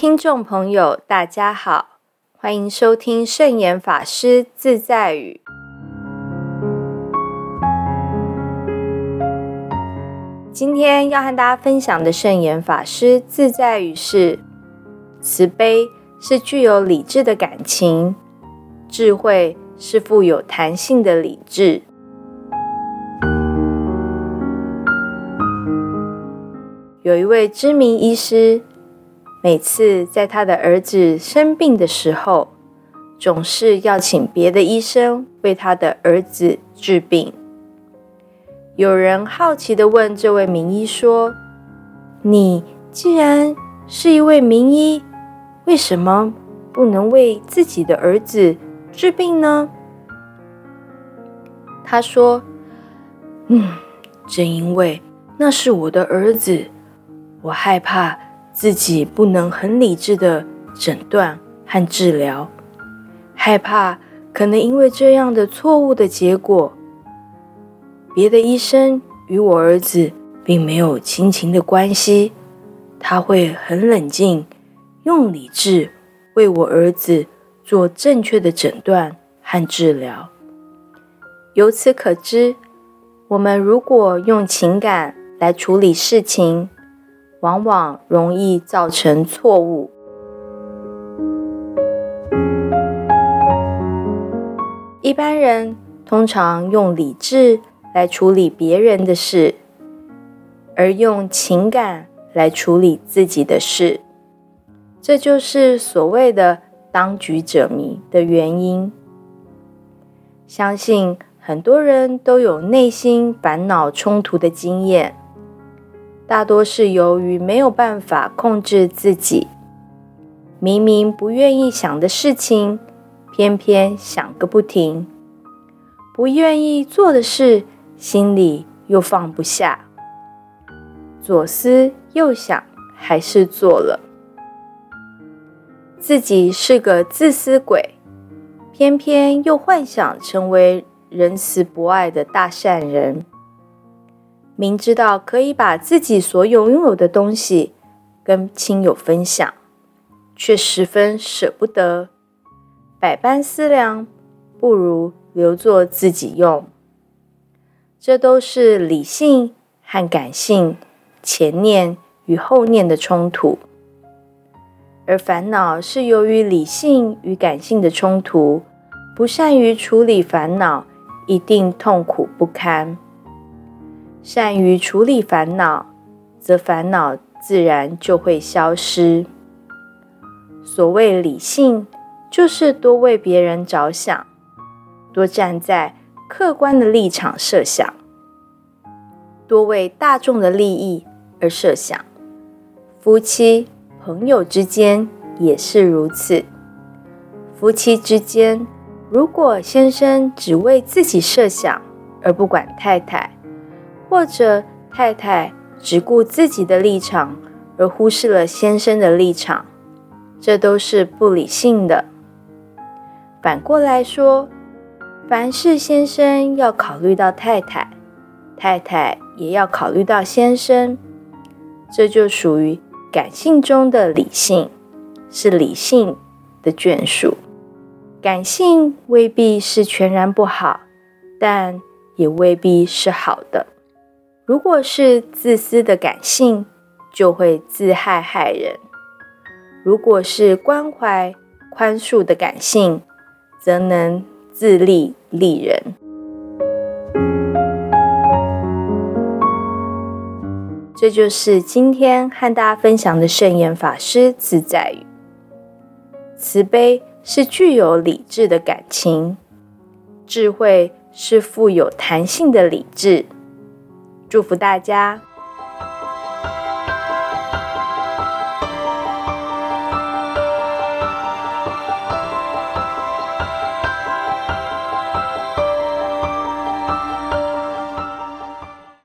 听众朋友，大家好，欢迎收听圣严法师自在语。今天要和大家分享的圣严法师自在语是：慈悲是具有理智的感情，智慧是富有弹性的理智。有一位知名医师。每次在他的儿子生病的时候，总是要请别的医生为他的儿子治病。有人好奇的问这位名医说：“你既然是一位名医，为什么不能为自己的儿子治病呢？”他说：“嗯，正因为那是我的儿子，我害怕。”自己不能很理智的诊断和治疗，害怕可能因为这样的错误的结果，别的医生与我儿子并没有亲情的关系，他会很冷静，用理智为我儿子做正确的诊断和治疗。由此可知，我们如果用情感来处理事情，往往容易造成错误。一般人通常用理智来处理别人的事，而用情感来处理自己的事，这就是所谓的“当局者迷”的原因。相信很多人都有内心烦恼冲突的经验。大多是由于没有办法控制自己，明明不愿意想的事情，偏偏想个不停；不愿意做的事，心里又放不下。左思右想，还是做了。自己是个自私鬼，偏偏又幻想成为仁慈博爱的大善人。明知道可以把自己所有拥有的东西跟亲友分享，却十分舍不得，百般思量，不如留作自己用。这都是理性和感性、前念与后念的冲突，而烦恼是由于理性与感性的冲突，不善于处理烦恼，一定痛苦不堪。善于处理烦恼，则烦恼自然就会消失。所谓理性，就是多为别人着想，多站在客观的立场设想，多为大众的利益而设想。夫妻、朋友之间也是如此。夫妻之间，如果先生只为自己设想，而不管太太，或者太太只顾自己的立场，而忽视了先生的立场，这都是不理性的。反过来说，凡是先生要考虑到太太，太太也要考虑到先生，这就属于感性中的理性，是理性的眷属。感性未必是全然不好，但也未必是好的。如果是自私的感性，就会自害害人；如果是关怀宽恕的感性，则能自利利人。这就是今天和大家分享的圣严法师自在语：慈悲是具有理智的感情，智慧是富有弹性的理智。祝福大家。